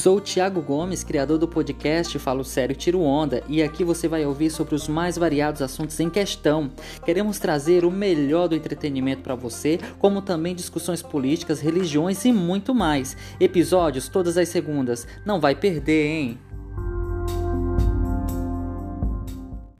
Sou o Thiago Gomes, criador do podcast Falo Sério Tiro Onda, e aqui você vai ouvir sobre os mais variados assuntos em questão. Queremos trazer o melhor do entretenimento para você, como também discussões políticas, religiões e muito mais. Episódios todas as segundas. Não vai perder, hein?